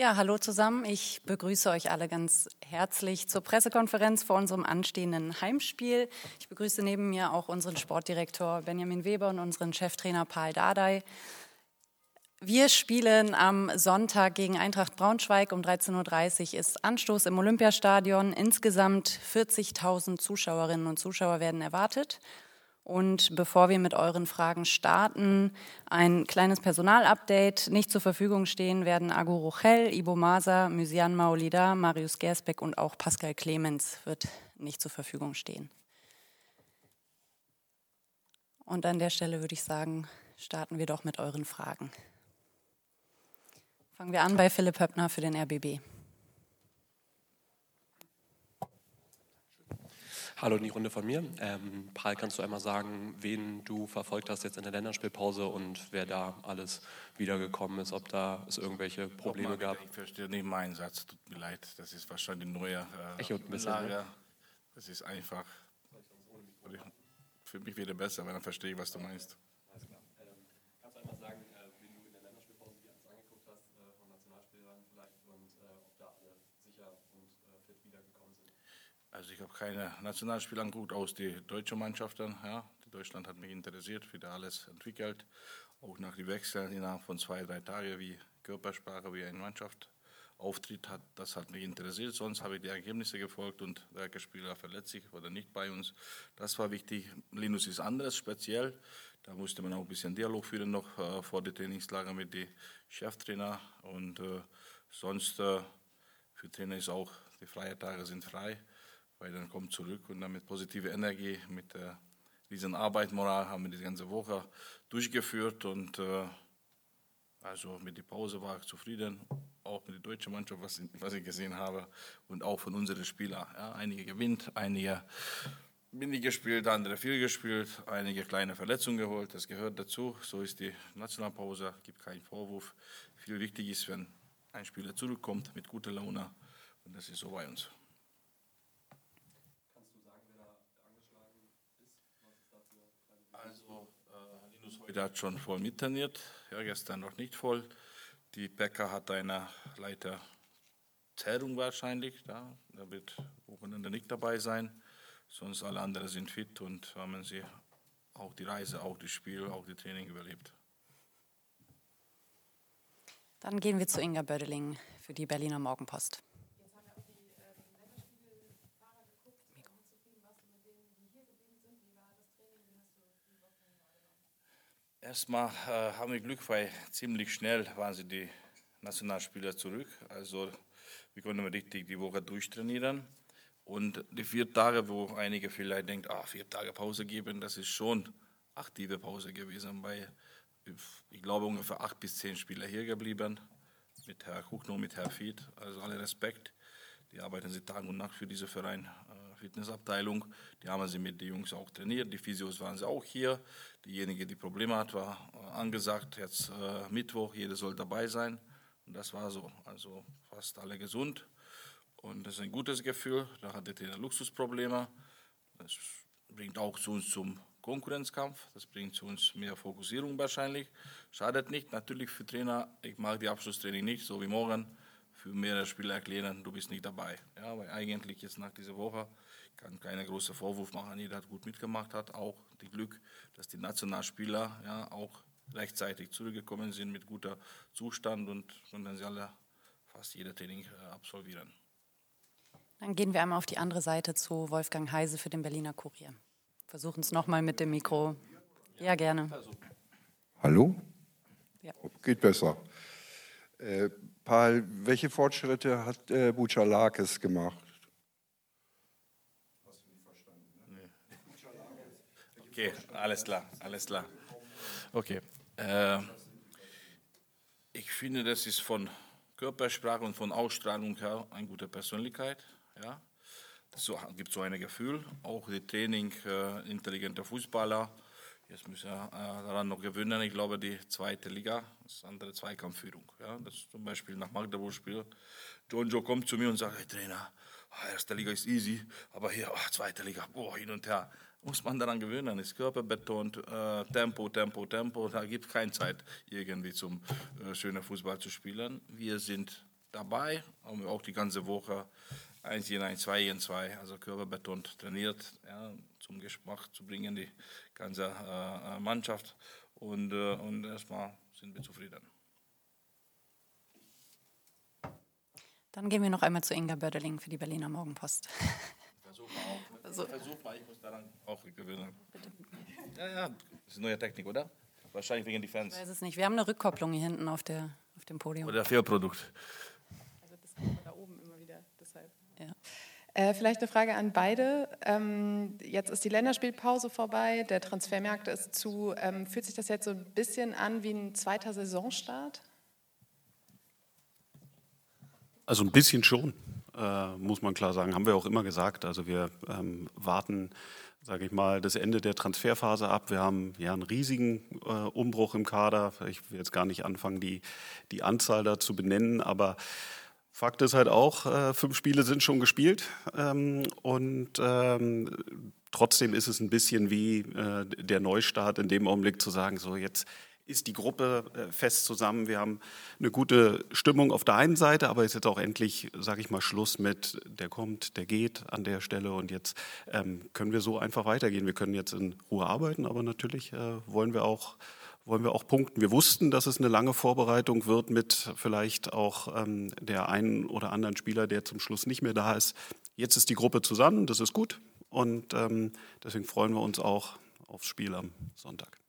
Ja, hallo zusammen. Ich begrüße euch alle ganz herzlich zur Pressekonferenz vor unserem anstehenden Heimspiel. Ich begrüße neben mir auch unseren Sportdirektor Benjamin Weber und unseren Cheftrainer Paul Dardai. Wir spielen am Sonntag gegen Eintracht Braunschweig um 13.30 Uhr ist Anstoß im Olympiastadion. Insgesamt 40.000 Zuschauerinnen und Zuschauer werden erwartet. Und bevor wir mit euren Fragen starten, ein kleines Personalupdate. Nicht zur Verfügung stehen werden Agu Rochel, Ibo Masa, Mysian Maolida, Marius Gersbeck und auch Pascal Clemens wird nicht zur Verfügung stehen. Und an der Stelle würde ich sagen, starten wir doch mit euren Fragen. Fangen wir an bei Philipp Höppner für den RBB. Hallo in die Runde von mir. Ähm, Paul, kannst du einmal sagen, wen du verfolgt hast jetzt in der Länderspielpause und wer da alles wiedergekommen ist, ob da es irgendwelche Probleme gab? Ich verstehe nicht meinen Satz, tut mir leid, das ist wahrscheinlich ein neuer äh, Echo ein bisschen. Ne? Das ist einfach für mich wieder besser, wenn dann verstehe ich, was du meinst. Also ich habe keine Nationalspieler angeguckt, aus die deutsche Mannschaften. Ja. Deutschland hat mich interessiert, wie da alles entwickelt. Auch nach den Wechseln innerhalb von zwei, drei Tagen, wie Körpersprache, wie eine Mannschaft auftritt, hat, das hat mich interessiert. Sonst habe ich die Ergebnisse gefolgt und welcher Spieler verletzt sich oder nicht bei uns. Das war wichtig. Linus ist anderes, speziell. Da musste man auch ein bisschen Dialog führen noch äh, vor dem Trainingslager mit den Cheftrainer. Und äh, sonst äh, für Trainer ist auch, die freien Tage sind frei weil dann kommt zurück und dann mit positiver Energie, mit äh, diesen Arbeitsmoral haben wir die ganze Woche durchgeführt und äh, also mit der Pause war ich zufrieden, auch mit der deutschen Mannschaft, was, was ich gesehen habe und auch von unseren Spielern. Ja, einige gewinnt, einige wenig gespielt, andere viel gespielt, einige kleine Verletzungen geholt, das gehört dazu. So ist die Nationalpause, gibt keinen Vorwurf. Viel wichtig ist, wenn ein Spieler zurückkommt mit guter Laune und das ist so bei uns. Heute hat schon voll mittrainiert, ja, gestern noch nicht voll. Die Bäcker hat eine leider Zerrung wahrscheinlich, da, da wird Wochenende nicht dabei sein. Sonst alle anderen sind fit und haben sie auch die Reise, auch das Spiel, auch die Training überlebt. Dann gehen wir zu Inga Bödeling für die Berliner Morgenpost. Erstmal äh, haben wir Glück, weil ziemlich schnell waren sie die Nationalspieler zurück. Also wir konnten richtig die Woche durchtrainieren. Und die vier Tage, wo einige vielleicht denken, ah, vier Tage Pause geben, das ist schon aktive Pause gewesen, weil ich glaube ungefähr acht bis zehn Spieler hier geblieben, mit Herr Kuchno, mit Herr Fied, also alle Respekt. Die arbeiten sie Tag und Nacht für diesen Verein. Fitnessabteilung. Die haben sie mit den Jungs auch trainiert. Die Physios waren sie auch hier. Diejenige, die Probleme hat, war äh, angesagt, jetzt äh, Mittwoch, jeder soll dabei sein. Und das war so. Also fast alle gesund. Und das ist ein gutes Gefühl. Da hatte der Luxusprobleme. Das bringt auch zu uns zum Konkurrenzkampf. Das bringt zu uns mehr Fokussierung wahrscheinlich. Schadet nicht. Natürlich für Trainer, ich mag die Abschlusstraining nicht, so wie morgen für mehrere Spieler erklären, du bist nicht dabei. Ja, weil eigentlich jetzt nach dieser Woche kann keiner große Vorwurf machen. Jeder hat gut mitgemacht, hat auch die Glück, dass die Nationalspieler ja auch rechtzeitig zurückgekommen sind mit guter Zustand und dann sie alle fast jeder Training äh, absolvieren. Dann gehen wir einmal auf die andere Seite zu Wolfgang Heise für den Berliner Kurier. Versuchen es nochmal mit dem Mikro. Ja, gerne. Hallo? Ja. Geht besser. Äh, Paul, welche Fortschritte hat äh, Buchalakis gemacht? Okay, alles klar, alles klar. Okay. Äh, ich finde, das ist von Körpersprache und von Ausstrahlung her eine gute Persönlichkeit. Ja. So gibt so ein Gefühl. Auch das Training, äh, intelligenter Fußballer. Jetzt müssen wir äh, daran noch gewöhnen. Ich glaube, die zweite Liga, das andere Zweikampfführung. Ja. Das ist zum Beispiel nach Magdeburg-Spiel. John Joe kommt zu mir und sagt: Hey Trainer, erste Liga ist easy, aber hier, oh, zweite Liga, boah, hin und her muss man daran gewöhnen. Ist körperbetont, äh, Tempo, Tempo, Tempo. Da gibt es keine Zeit, irgendwie zum äh, schönen Fußball zu spielen. Wir sind dabei, haben wir auch die ganze Woche eins gegen eins, zwei gegen zwei, also körperbetont trainiert, ja, zum Geschmack zu bringen, die ganze äh, Mannschaft. Und, äh, und erstmal sind wir zufrieden. Dann gehen wir noch einmal zu Inga Bördeling für die Berliner Morgenpost. Versuch mal auch. Also, Versuch mal, ich muss daran auch gewinnen. Bitte. Ja, ja, das ist eine neue Technik, oder? Wahrscheinlich wegen die Fans. Ich weiß es nicht. Wir haben eine Rückkopplung hier hinten auf, der, auf dem Podium. Oder Fehlprodukt. Also das kommt da oben immer wieder, deshalb. Ja. Äh, vielleicht eine Frage an beide. Ähm, jetzt ist die Länderspielpause vorbei, der Transfermarkt ist zu. Ähm, fühlt sich das jetzt so ein bisschen an wie ein zweiter Saisonstart? Also ein bisschen schon, äh, muss man klar sagen. Haben wir auch immer gesagt. Also wir ähm, warten, sage ich mal, das Ende der Transferphase ab. Wir haben ja einen riesigen äh, Umbruch im Kader. Ich will jetzt gar nicht anfangen, die, die Anzahl da zu benennen, aber Fakt ist halt auch, äh, fünf Spiele sind schon gespielt ähm, und ähm, trotzdem ist es ein bisschen wie äh, der Neustart in dem Augenblick zu sagen, so jetzt ist die Gruppe äh, fest zusammen. Wir haben eine gute Stimmung auf der einen Seite, aber es ist jetzt auch endlich, sage ich mal, Schluss mit, der kommt, der geht an der Stelle und jetzt ähm, können wir so einfach weitergehen. Wir können jetzt in Ruhe arbeiten, aber natürlich äh, wollen wir auch wollen wir auch punkten. Wir wussten, dass es eine lange Vorbereitung wird mit vielleicht auch ähm, der einen oder anderen Spieler, der zum Schluss nicht mehr da ist. Jetzt ist die Gruppe zusammen, das ist gut und ähm, deswegen freuen wir uns auch aufs Spiel am Sonntag.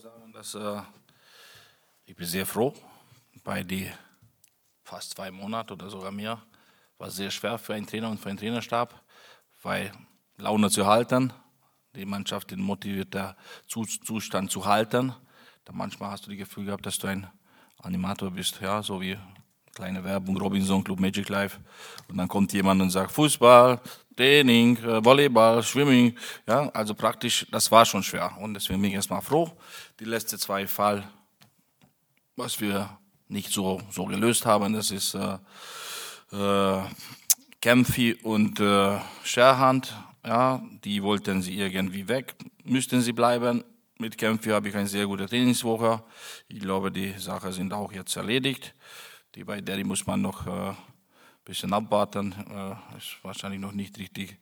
Sagen, dass äh, ich bin sehr froh, bei die fast zwei Monate oder sogar mehr war sehr schwer für einen Trainer und für einen Trainerstab, weil Laune zu halten, die Mannschaft in motivierter Zustand zu halten. Da manchmal hast du das Gefühl gehabt, dass du ein Animator bist, ja, so wie kleine Werbung, Robinson Club Magic Life. Und dann kommt jemand und sagt Fußball, Training, äh, Volleyball, Swimming. Ja, also praktisch, das war schon schwer. Und deswegen bin ich erstmal froh. Die letzten zwei Fall, was wir nicht so, so gelöst haben, das ist äh, äh, Kempfi und äh, Scherhand. Ja, die wollten sie irgendwie weg, müssten sie bleiben. Mit Kempfi habe ich eine sehr gute Trainingswoche. Ich glaube, die Sachen sind auch jetzt erledigt. Die bei Derry muss man noch ein äh, bisschen abwarten. Äh, ist wahrscheinlich noch nicht richtig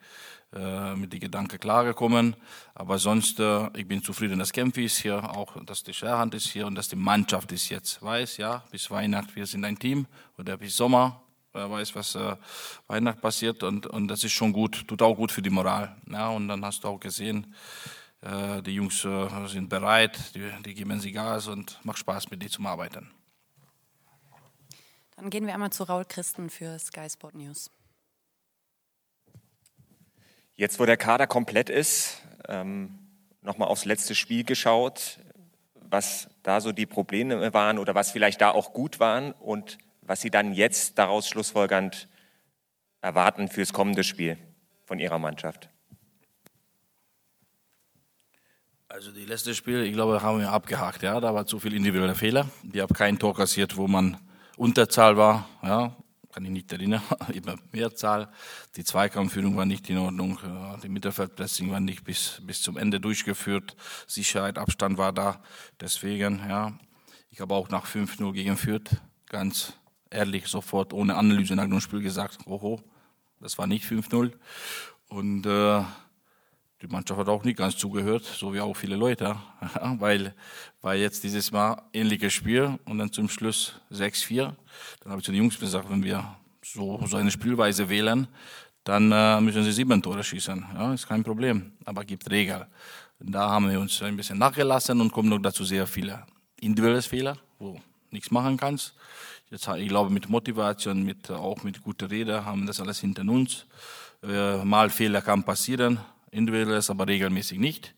äh, mit den Gedanken klargekommen. Aber sonst, äh, ich bin zufrieden, dass Kempfi ist hier, auch dass die Scherhand ist hier und dass die Mannschaft ist jetzt weiß, ja, bis Weihnachten, wir sind ein Team oder bis Sommer, wer weiß, was äh, Weihnachten passiert und, und das ist schon gut, tut auch gut für die Moral. Ja, und dann hast du auch gesehen, äh, die Jungs äh, sind bereit, die, die geben sie Gas und macht Spaß mit denen zu arbeiten. Dann gehen wir einmal zu Raul Christen für Sky Sport News. Jetzt, wo der Kader komplett ist, ähm, nochmal aufs letzte Spiel geschaut, was da so die Probleme waren oder was vielleicht da auch gut waren und was Sie dann jetzt daraus schlussfolgernd erwarten fürs kommende Spiel von Ihrer Mannschaft. Also die letzte Spiel, ich glaube, haben wir abgehakt. Ja, da war zu viel individuelle Fehler. Die haben kein Tor kassiert, wo man Unterzahl war, ja, kann ich nicht erinnern, immer Mehrzahl. Die Zweikampfführung war nicht in Ordnung, die Mittelfeldpressing war nicht bis, bis zum Ende durchgeführt, Sicherheit, Abstand war da. Deswegen, ja, ich habe auch nach 5-0 gegen Fürth ganz ehrlich sofort ohne Analyse nach dem Spiel gesagt, oho, das war nicht 5-0. Und äh, die Mannschaft hat auch nicht ganz zugehört, so wie auch viele Leute, weil, weil jetzt dieses Mal ähnliches Spiel und dann zum Schluss 6-4. Dann habe ich zu den Jungs gesagt, wenn wir so, so eine Spielweise wählen, dann äh, müssen sie sieben Tore schießen. Ja, ist kein Problem, aber gibt Regeln. Da haben wir uns ein bisschen nachgelassen und kommen noch dazu sehr viele individuelle Fehler, wo nichts machen kannst. Jetzt, ich glaube, mit Motivation, mit, auch mit guter Rede haben das alles hinter uns. Äh, mal Fehler kann passieren, individuelles, aber regelmäßig nicht.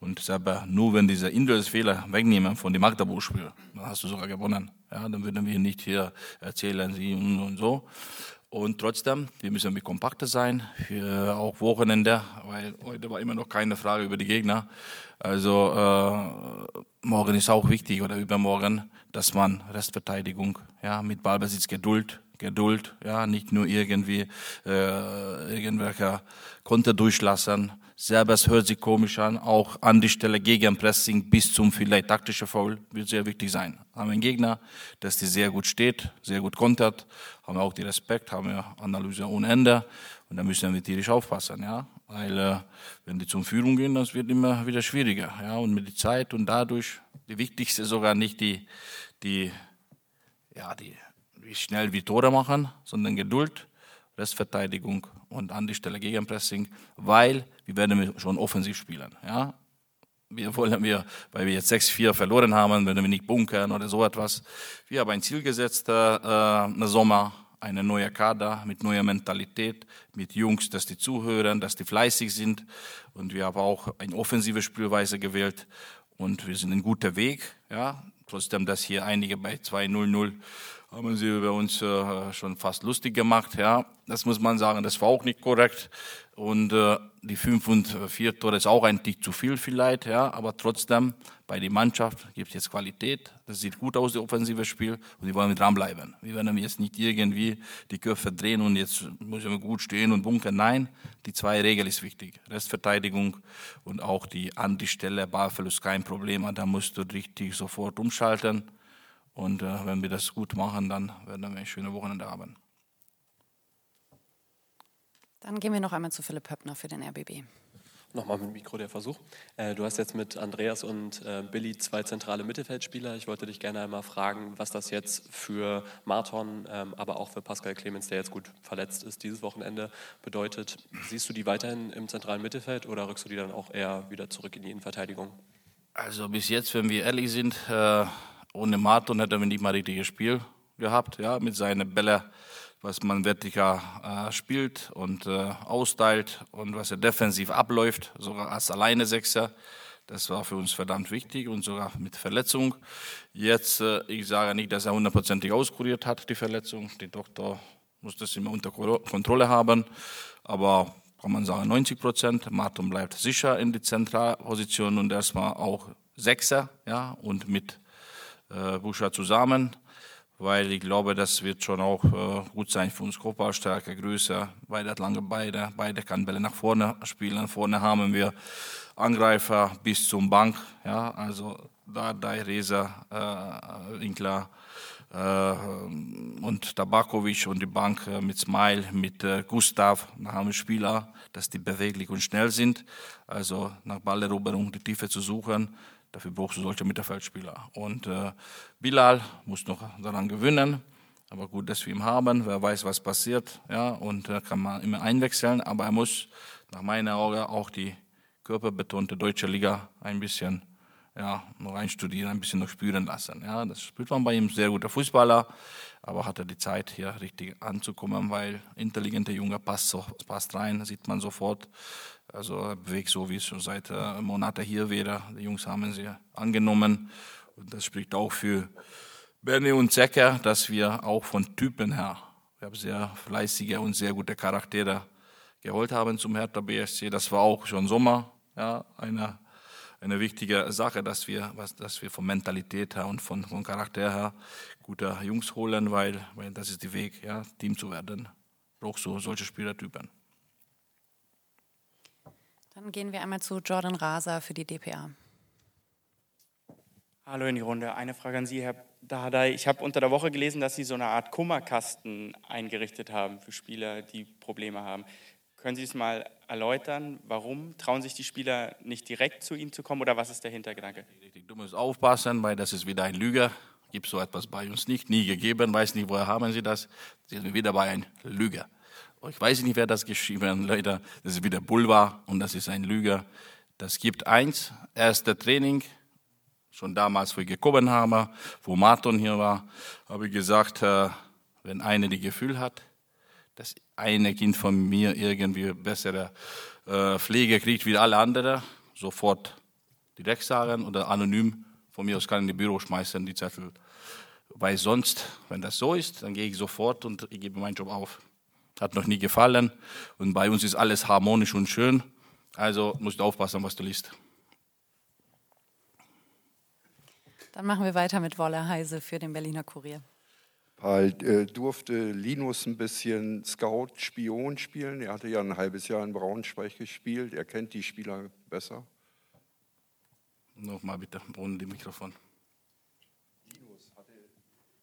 Und selber nur wenn diese individuelle Fehler wegnehmen von dem Magdeburg-Spiel, dann hast du sogar gewonnen. Ja, dann würden wir nicht hier erzählen, sie und, und so. Und trotzdem, wir müssen kompakter sein für auch Wochenende, weil heute war immer noch keine Frage über die Gegner. Also äh, morgen ist auch wichtig oder übermorgen, dass man Restverteidigung, ja, mit Ballbesitz, Geduld, Geduld, ja, nicht nur irgendwie äh, irgendwelche Konter durchlassen. Selber es hört sich komisch an, auch an die Stelle Gegenpressing bis zum vielleicht taktische Foul wird sehr wichtig sein. Haben wir einen Gegner, dass die sehr gut steht, sehr gut kontert, haben wir auch die Respekt, haben wir Analyse ohne Ende und da müssen wir tierisch aufpassen, ja, weil äh, wenn die zum Führung gehen, das wird immer wieder schwieriger, ja, und mit der Zeit und dadurch die wichtigste sogar nicht die die ja die schnell wir Tore machen, sondern Geduld, Restverteidigung und an die Stelle Gegenpressing, weil wir werden schon offensiv spielen. Ja? Wir wollen wir, weil wir jetzt 6-4 verloren haben, werden wir nicht bunkern oder so etwas. Wir haben ein Ziel gesetzt, äh, eine Sommer, eine neue Kader mit neuer Mentalität, mit Jungs, dass die zuhören, dass die fleißig sind. Und wir haben auch eine offensive Spielweise gewählt. Und wir sind ein guter Weg. Ja? Trotzdem, dass hier einige bei 2-0-0 haben sie über uns äh, schon fast lustig gemacht. Ja, das muss man sagen, das war auch nicht korrekt. Und äh, die fünf und vier Tore ist auch ein Tick zu viel vielleicht, ja, aber trotzdem bei der Mannschaft gibt es jetzt Qualität. Das sieht gut aus, das offensive Spiel, und die wollen wir dranbleiben. Wir werden jetzt nicht irgendwie die Köpfe drehen und jetzt müssen wir gut stehen und bunkern. Nein, die zwei Regeln ist wichtig. Restverteidigung und auch die an die Stelle, Ballverlust kein Problem. Da musst du richtig sofort umschalten. Und äh, wenn wir das gut machen, dann werden wir eine schöne Wochenende haben. Dann gehen wir noch einmal zu Philipp Höppner für den RBB. Nochmal mit Mikro der Versuch. Äh, du hast jetzt mit Andreas und äh, Billy zwei zentrale Mittelfeldspieler. Ich wollte dich gerne einmal fragen, was das jetzt für Marton, ähm, aber auch für Pascal Clemens, der jetzt gut verletzt ist, dieses Wochenende bedeutet. Siehst du die weiterhin im zentralen Mittelfeld oder rückst du die dann auch eher wieder zurück in die Innenverteidigung? Also bis jetzt, wenn wir ehrlich sind, äh ohne Martin hätte er nicht mal richtiges Spiel gehabt, ja, mit seinen Bällen, was man vertikal äh, spielt und äh, austeilt und was er defensiv abläuft, sogar als alleine Sechser. Das war für uns verdammt wichtig und sogar mit Verletzung. Jetzt, äh, ich sage nicht, dass er hundertprozentig auskuriert hat, die Verletzung. Die Doktor muss das immer unter Kontrolle haben, aber kann man sagen 90 Prozent. Martin bleibt sicher in die Zentralposition und erstmal auch Sechser, ja, und mit äh, Buscher zusammen, weil ich glaube, das wird schon auch äh, gut sein für uns. Körperstärke, Größe, beide hat lange Beide, beide kann Bälle nach vorne spielen. Vorne haben wir Angreifer bis zum Bank, ja, also da Reza, äh, Winkler, äh, und Tabakovic und die Bank äh, mit Smile, mit äh, Gustav, da haben wir Spieler, dass die beweglich und schnell sind, also nach Balleroberung die Tiefe zu suchen, Dafür brauchst du solche Mittelfeldspieler. Und äh, Bilal muss noch daran gewinnen. Aber gut, dass wir ihn haben. Wer weiß, was passiert. Ja, und äh, kann man immer einwechseln. Aber er muss nach meiner Augen auch die körperbetonte deutsche Liga ein bisschen ja, noch einstudieren, ein bisschen noch spüren lassen. Ja, das spürt man bei ihm, sehr guter Fußballer, aber hat er die Zeit, hier richtig anzukommen, weil intelligenter Junge passt, so, passt rein, sieht man sofort. Also er bewegt so, wie es schon seit äh, Monaten hier wäre. Die Jungs haben sie angenommen. Und das spricht auch für Bernie und Zecker, dass wir auch von Typen her, wir haben sehr fleißige und sehr gute Charaktere geholt haben zum Hertha BSC. Das war auch schon Sommer, ja, eine, eine wichtige Sache, dass wir, was, dass wir von Mentalität her und von, von Charakter her gute Jungs holen, weil, weil das ist der Weg, ja, Team zu werden. Brauchst du solche Spielertypen. Dann gehen wir einmal zu Jordan Raser für die DPA. Hallo in die Runde. Eine Frage an Sie, Herr Dardai. Ich habe unter der Woche gelesen, dass Sie so eine Art Kummerkasten eingerichtet haben für Spieler, die Probleme haben. Können Sie es mal erläutern? Warum trauen sich die Spieler nicht direkt zu Ihnen zu kommen oder was ist der Hintergedanke? Du musst aufpassen, weil das ist wieder ein Lüger. Gibt so etwas bei uns nicht, nie gegeben, weiß nicht, woher haben Sie das. Sie sind wieder bei einem Lüger. Ich weiß nicht, wer das geschrieben hat, Leute. Das ist wieder Boulevard und das ist ein Lüger. Das gibt eins, erste Training, schon damals, gekommen habe, wo Martin hier war, habe ich gesagt, äh, wenn einer die Gefühl hat, dass eine Kind von mir irgendwie bessere äh, Pflege kriegt wie alle anderen, sofort direkt sagen oder anonym von mir aus kann in die Büro schmeißen, die Zettel. Weil sonst, wenn das so ist, dann gehe ich sofort und ich gebe meinen Job auf. Hat noch nie gefallen. Und bei uns ist alles harmonisch und schön. Also musst du aufpassen, was du liest. Dann machen wir weiter mit Wolle Heise für den Berliner Kurier. Halt, äh, durfte Linus ein bisschen Scout-Spion spielen. Er hatte ja ein halbes Jahr in Braunschweig gespielt. Er kennt die Spieler besser. Nochmal bitte, ohne die Mikrofon. Linus hatte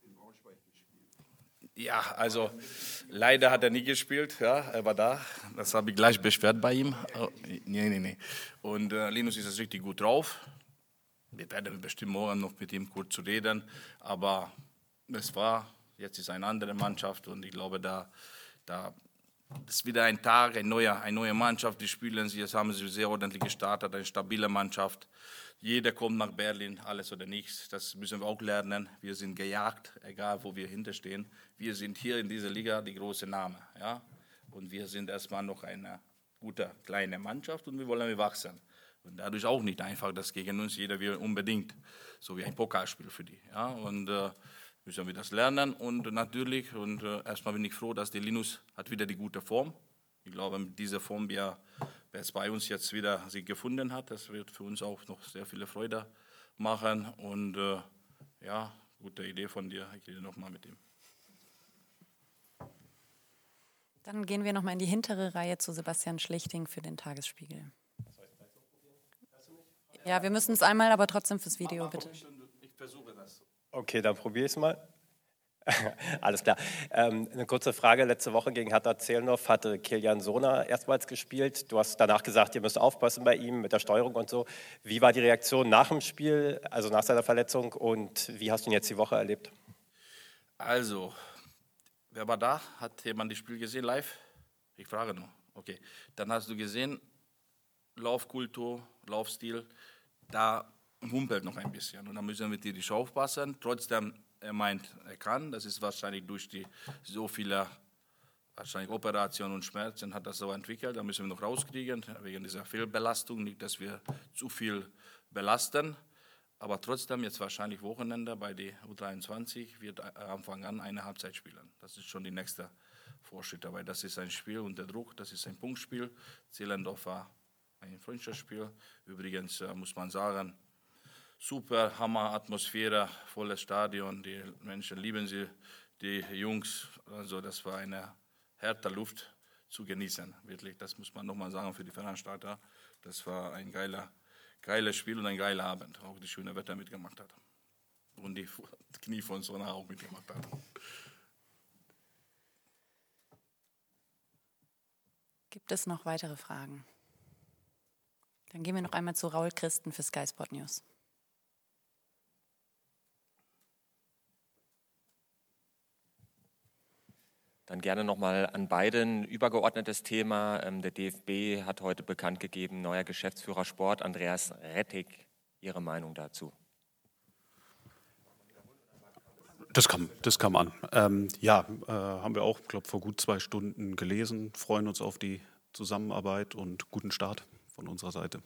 in Braunschweig gespielt. Ja, also leider hat er nie gespielt. Ja, er war da. Das habe ich gleich beschwert bei ihm. Oh, nee, nee, nee. Und äh, Linus ist richtig gut drauf. Wir werden bestimmt morgen noch mit ihm kurz zu reden. Aber es war Jetzt ist eine andere Mannschaft und ich glaube, da, da ist wieder ein Tag, eine neue, eine neue Mannschaft, die spielen sie. Jetzt haben sie sehr ordentlich gestartet, eine stabile Mannschaft. Jeder kommt nach Berlin, alles oder nichts. Das müssen wir auch lernen. Wir sind gejagt, egal wo wir hinterstehen. Wir sind hier in dieser Liga die große Name. Ja? Und wir sind erstmal noch eine gute kleine Mannschaft und wir wollen wachsen. Und dadurch auch nicht einfach, dass gegen uns jeder will unbedingt, so wie ein Pokalspiel für die. Ja? Und äh, müssen wir das lernen und natürlich, und äh, erstmal bin ich froh, dass der Linus hat wieder die gute Form. Ich glaube, mit dieser Form, wie er es bei uns jetzt wieder sich gefunden hat, das wird für uns auch noch sehr viele Freude machen und äh, ja, gute Idee von dir. Ich rede nochmal mit ihm. Dann gehen wir nochmal in die hintere Reihe zu Sebastian Schlichting für den Tagesspiegel. Ja, wir müssen es einmal, aber trotzdem fürs Video, bitte. Ich versuche das. Okay, dann probiere ich es mal. Alles klar. Ähm, eine kurze Frage. Letzte Woche gegen Hertha Zehlendorf hatte Kilian Sona erstmals gespielt. Du hast danach gesagt, ihr müsst aufpassen bei ihm mit der Steuerung und so. Wie war die Reaktion nach dem Spiel, also nach seiner Verletzung und wie hast du ihn jetzt die Woche erlebt? Also, wer war da? Hat jemand das Spiel gesehen live? Ich frage nur. Okay, dann hast du gesehen, Laufkultur, Laufstil, da humpelt noch ein bisschen. Und da müssen wir tierisch aufpassen. Trotzdem, er meint, er kann. Das ist wahrscheinlich durch die so viele wahrscheinlich Operationen und Schmerzen hat das so entwickelt. Da müssen wir noch rauskriegen, wegen dieser Fehlbelastung. Nicht, dass wir zu viel belasten. Aber trotzdem, jetzt wahrscheinlich Wochenende bei der U23 wird Anfang an eine Halbzeit spielen. Das ist schon die nächste Vorschritt. Aber das ist ein Spiel unter Druck, das ist ein Punktspiel. Zehlendorf war ein Freundschaftsspiel. Übrigens äh, muss man sagen, super Hammer-Atmosphäre, volles Stadion, die Menschen lieben sie, die Jungs, also das war eine harte Luft zu genießen, wirklich, das muss man nochmal sagen für die Veranstalter, das war ein geiler, geiles Spiel und ein geiler Abend, auch die schöne Wetter mitgemacht hat und die Knie von Sona auch mitgemacht hat. Gibt es noch weitere Fragen? Dann gehen wir noch einmal zu Raul Christen für Sky Sport News. Dann gerne nochmal an beiden übergeordnetes Thema. Ähm, der DFB hat heute bekannt gegeben, neuer Geschäftsführer Sport, Andreas Rettig. Ihre Meinung dazu? Das kam, das kam an. Ähm, ja, äh, haben wir auch, glaube vor gut zwei Stunden gelesen. Freuen uns auf die Zusammenarbeit und guten Start von unserer Seite.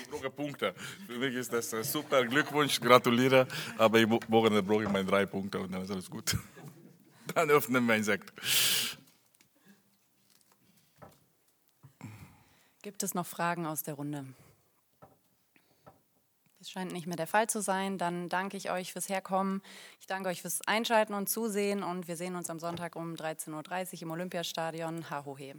Ich brauche Punkte. Für mich ist das super. Glückwunsch, gratuliere. Aber ich morgen brauche ich meine drei Punkte und dann ist alles gut. Dann öffnen wir ein Sekt. Gibt es noch Fragen aus der Runde? Das scheint nicht mehr der Fall zu sein. Dann danke ich euch fürs Herkommen. Ich danke euch fürs Einschalten und Zusehen und wir sehen uns am Sonntag um 13.30 Uhr im Olympiastadion. Ha, ho, he.